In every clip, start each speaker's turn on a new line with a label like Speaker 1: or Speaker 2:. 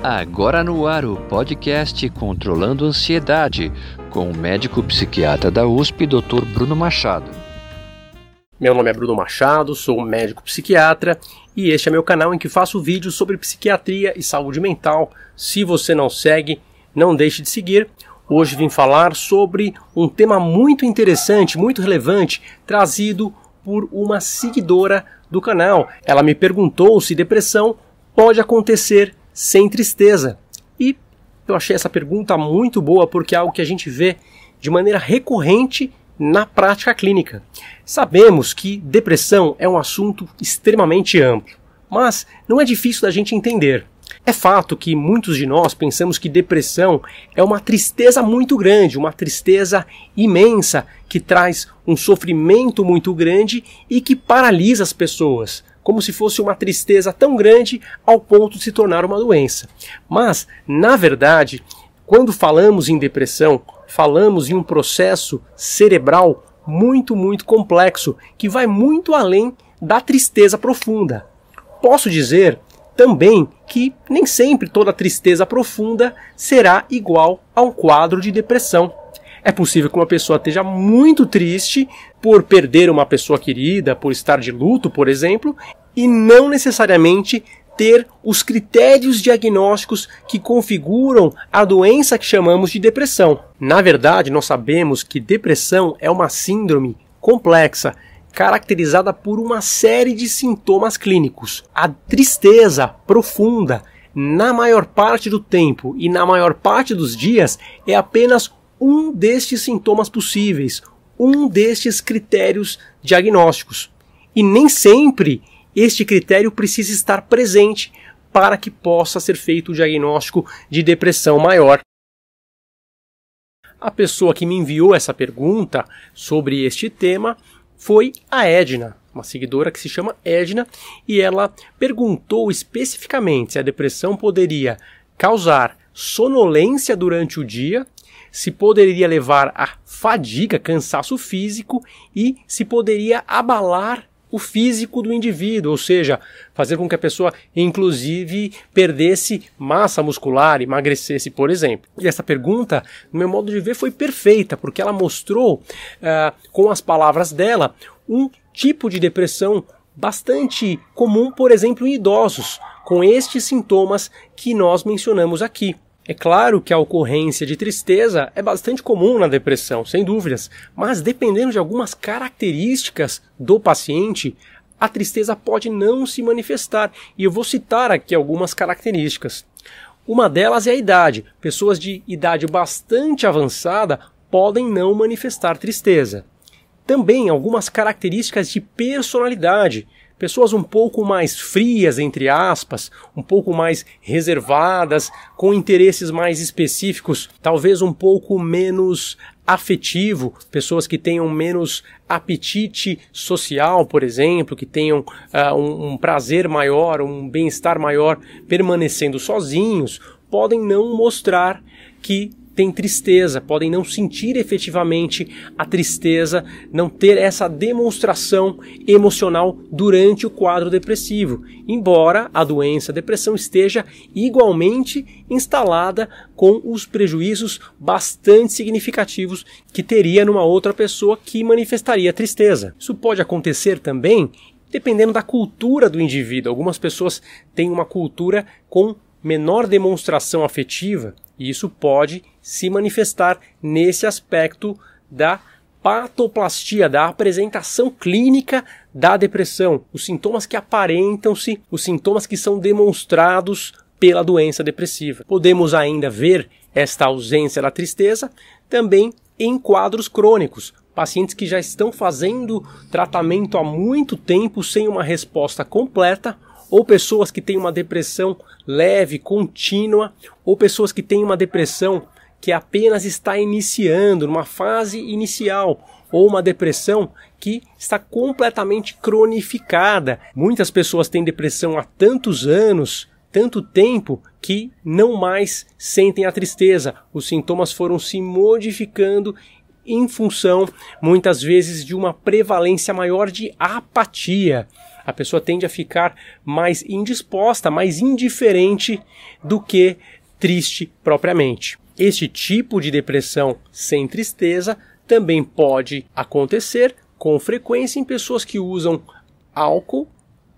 Speaker 1: Agora no ar o podcast Controlando Ansiedade, com o médico psiquiatra da USP, Dr. Bruno Machado.
Speaker 2: Meu nome é Bruno Machado, sou médico psiquiatra e este é meu canal em que faço vídeos sobre psiquiatria e saúde mental. Se você não segue, não deixe de seguir. Hoje vim falar sobre um tema muito interessante, muito relevante, trazido por uma seguidora do canal. Ela me perguntou se depressão pode acontecer sem tristeza? E eu achei essa pergunta muito boa porque é algo que a gente vê de maneira recorrente na prática clínica. Sabemos que depressão é um assunto extremamente amplo, mas não é difícil da gente entender. É fato que muitos de nós pensamos que depressão é uma tristeza muito grande, uma tristeza imensa que traz um sofrimento muito grande e que paralisa as pessoas, como se fosse uma tristeza tão grande ao ponto de se tornar uma doença. Mas, na verdade, quando falamos em depressão, falamos em um processo cerebral muito, muito complexo que vai muito além da tristeza profunda. Posso dizer também que nem sempre toda tristeza profunda será igual a um quadro de depressão. É possível que uma pessoa esteja muito triste por perder uma pessoa querida, por estar de luto, por exemplo, e não necessariamente ter os critérios diagnósticos que configuram a doença que chamamos de depressão. Na verdade, nós sabemos que depressão é uma síndrome complexa, caracterizada por uma série de sintomas clínicos. A tristeza profunda, na maior parte do tempo e na maior parte dos dias, é apenas um destes sintomas possíveis, um destes critérios diagnósticos. E nem sempre este critério precisa estar presente para que possa ser feito o diagnóstico de depressão maior. A pessoa que me enviou essa pergunta sobre este tema foi a Edna, uma seguidora que se chama Edna, e ela perguntou especificamente se a depressão poderia causar sonolência durante o dia se poderia levar a fadiga, cansaço físico e se poderia abalar o físico do indivíduo, ou seja, fazer com que a pessoa, inclusive, perdesse massa muscular, emagrecesse, por exemplo. E essa pergunta, no meu modo de ver, foi perfeita, porque ela mostrou, uh, com as palavras dela, um tipo de depressão bastante comum, por exemplo, em idosos, com estes sintomas que nós mencionamos aqui. É claro que a ocorrência de tristeza é bastante comum na depressão, sem dúvidas, mas dependendo de algumas características do paciente, a tristeza pode não se manifestar, e eu vou citar aqui algumas características. Uma delas é a idade. Pessoas de idade bastante avançada podem não manifestar tristeza. Também algumas características de personalidade pessoas um pouco mais frias, entre aspas, um pouco mais reservadas, com interesses mais específicos, talvez um pouco menos afetivo, pessoas que tenham menos apetite social, por exemplo, que tenham uh, um, um prazer maior, um bem-estar maior permanecendo sozinhos, podem não mostrar que têm tristeza, podem não sentir efetivamente a tristeza, não ter essa demonstração emocional durante o quadro depressivo, embora a doença a depressão esteja igualmente instalada com os prejuízos bastante significativos que teria numa outra pessoa que manifestaria tristeza. Isso pode acontecer também dependendo da cultura do indivíduo. Algumas pessoas têm uma cultura com menor demonstração afetiva e isso pode se manifestar nesse aspecto da patoplastia, da apresentação clínica da depressão, os sintomas que aparentam-se, os sintomas que são demonstrados pela doença depressiva. Podemos ainda ver esta ausência da tristeza também em quadros crônicos, pacientes que já estão fazendo tratamento há muito tempo sem uma resposta completa ou pessoas que têm uma depressão leve, contínua, ou pessoas que têm uma depressão que apenas está iniciando, numa fase inicial, ou uma depressão que está completamente cronificada. Muitas pessoas têm depressão há tantos anos, tanto tempo, que não mais sentem a tristeza. Os sintomas foram se modificando em função, muitas vezes, de uma prevalência maior de apatia a pessoa tende a ficar mais indisposta, mais indiferente do que triste propriamente. Este tipo de depressão sem tristeza também pode acontecer com frequência em pessoas que usam álcool,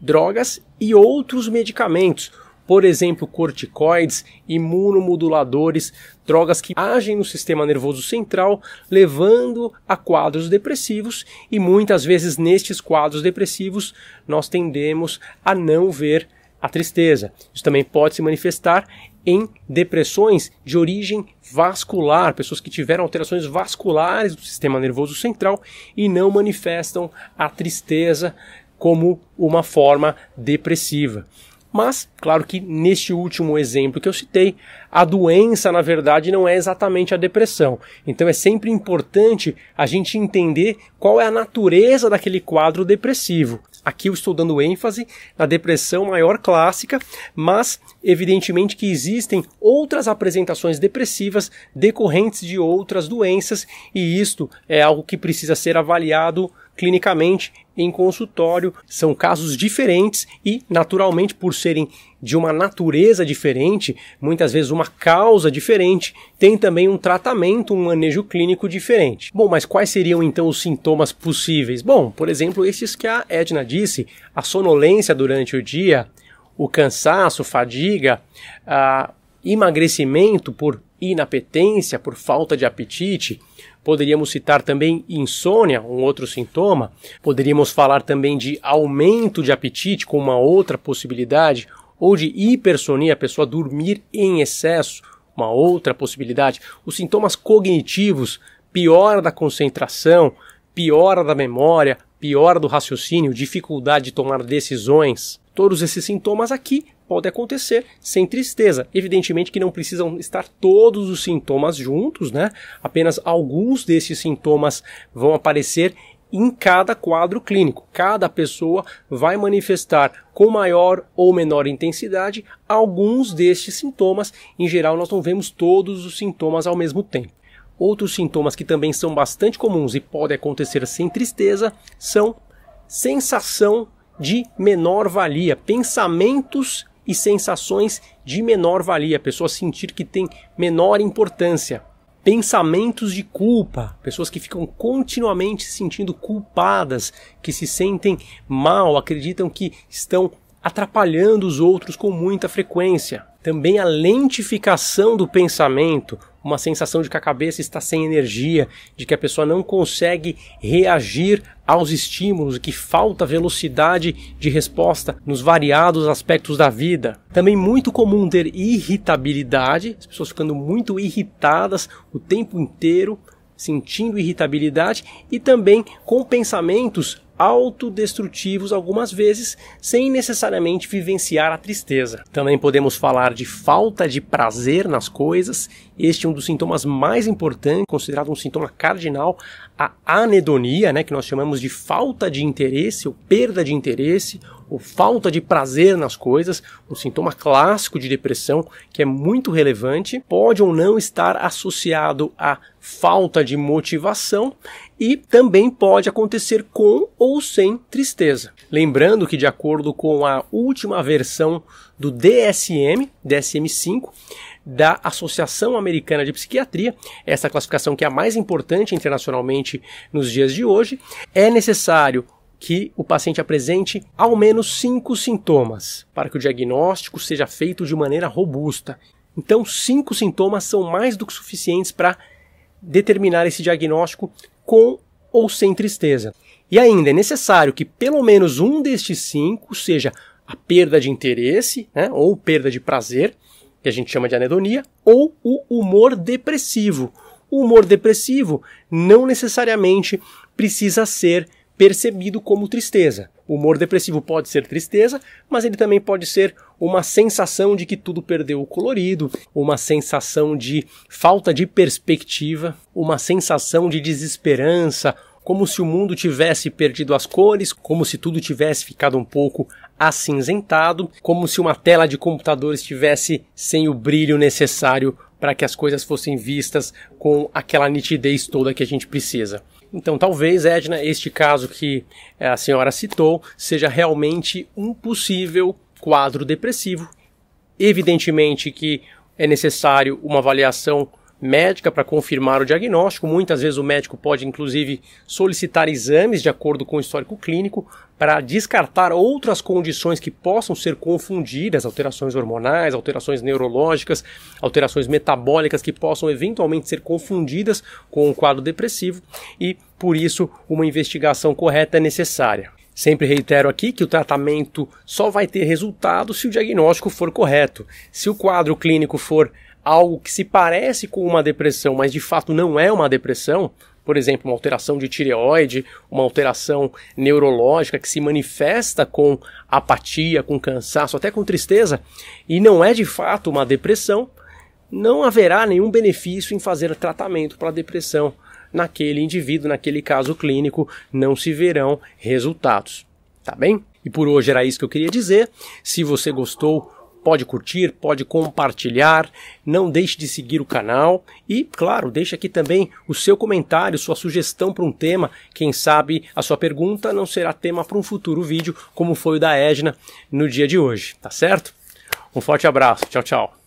Speaker 2: drogas e outros medicamentos, por exemplo, corticoides, imunomoduladores, drogas que agem no sistema nervoso central, levando a quadros depressivos, e muitas vezes nestes quadros depressivos nós tendemos a não ver a tristeza. Isso também pode se manifestar em depressões de origem vascular, pessoas que tiveram alterações vasculares do sistema nervoso central e não manifestam a tristeza como uma forma depressiva. Mas, claro que neste último exemplo que eu citei, a doença, na verdade, não é exatamente a depressão. Então é sempre importante a gente entender qual é a natureza daquele quadro depressivo. Aqui eu estou dando ênfase na depressão maior clássica, mas evidentemente que existem outras apresentações depressivas decorrentes de outras doenças, e isto é algo que precisa ser avaliado clinicamente em consultório. São casos diferentes e, naturalmente, por serem de uma natureza diferente, muitas vezes uma causa diferente, tem também um tratamento, um manejo clínico diferente. Bom, mas quais seriam então os sintomas possíveis? Bom, por exemplo, esses que a Edna disse: a sonolência durante o dia, o cansaço, fadiga, a emagrecimento por inapetência, por falta de apetite, Poderíamos citar também insônia, um outro sintoma. Poderíamos falar também de aumento de apetite, com uma outra possibilidade, ou de hipersonia, a pessoa dormir em excesso, uma outra possibilidade. Os sintomas cognitivos, piora da concentração, piora da memória, piora do raciocínio, dificuldade de tomar decisões. Todos esses sintomas aqui podem acontecer sem tristeza. Evidentemente que não precisam estar todos os sintomas juntos, né? Apenas alguns desses sintomas vão aparecer em cada quadro clínico. Cada pessoa vai manifestar com maior ou menor intensidade alguns destes sintomas. Em geral, nós não vemos todos os sintomas ao mesmo tempo. Outros sintomas que também são bastante comuns e podem acontecer sem tristeza são sensação de menor valia, pensamentos e sensações de menor valia, a pessoa sentir que tem menor importância, pensamentos de culpa, pessoas que ficam continuamente se sentindo culpadas, que se sentem mal, acreditam que estão atrapalhando os outros com muita frequência. Também a lentificação do pensamento, uma sensação de que a cabeça está sem energia, de que a pessoa não consegue reagir aos estímulos, que falta velocidade de resposta nos variados aspectos da vida. Também muito comum ter irritabilidade, as pessoas ficando muito irritadas o tempo inteiro, sentindo irritabilidade e também com pensamentos autodestrutivos algumas vezes, sem necessariamente vivenciar a tristeza. Também podemos falar de falta de prazer nas coisas. Este é um dos sintomas mais importantes, considerado um sintoma cardinal, a anedonia, né, que nós chamamos de falta de interesse ou perda de interesse ou falta de prazer nas coisas, um sintoma clássico de depressão que é muito relevante, pode ou não estar associado a falta de motivação e também pode acontecer com ou sem tristeza. Lembrando que, de acordo com a última versão do DSM, DSM-5, da Associação Americana de Psiquiatria, essa classificação que é a mais importante internacionalmente nos dias de hoje, é necessário que o paciente apresente ao menos cinco sintomas para que o diagnóstico seja feito de maneira robusta. Então, cinco sintomas são mais do que suficientes para determinar esse diagnóstico com ou sem tristeza. E ainda é necessário que pelo menos um destes cinco seja a perda de interesse, né, ou perda de prazer, que a gente chama de anedonia, ou o humor depressivo. O humor depressivo não necessariamente precisa ser percebido como tristeza. O humor depressivo pode ser tristeza, mas ele também pode ser uma sensação de que tudo perdeu o colorido, uma sensação de falta de perspectiva, uma sensação de desesperança, como se o mundo tivesse perdido as cores, como se tudo tivesse ficado um pouco acinzentado, como se uma tela de computador estivesse sem o brilho necessário para que as coisas fossem vistas com aquela nitidez toda que a gente precisa. Então, talvez, Edna, este caso que eh, a senhora citou, seja realmente um possível quadro depressivo. Evidentemente que é necessário uma avaliação médica para confirmar o diagnóstico. Muitas vezes o médico pode, inclusive, solicitar exames de acordo com o histórico clínico para descartar outras condições que possam ser confundidas, alterações hormonais, alterações neurológicas, alterações metabólicas que possam eventualmente ser confundidas com um quadro depressivo e, por isso, uma investigação correta é necessária. Sempre reitero aqui que o tratamento só vai ter resultado se o diagnóstico for correto. Se o quadro clínico for algo que se parece com uma depressão, mas de fato não é uma depressão, por exemplo, uma alteração de tireoide, uma alteração neurológica que se manifesta com apatia, com cansaço, até com tristeza, e não é de fato uma depressão, não haverá nenhum benefício em fazer tratamento para depressão. Naquele indivíduo, naquele caso clínico, não se verão resultados. Tá bem? E por hoje era isso que eu queria dizer. Se você gostou, pode curtir, pode compartilhar, não deixe de seguir o canal e, claro, deixe aqui também o seu comentário, sua sugestão para um tema. Quem sabe a sua pergunta não será tema para um futuro vídeo, como foi o da Edna no dia de hoje, tá certo? Um forte abraço, tchau, tchau.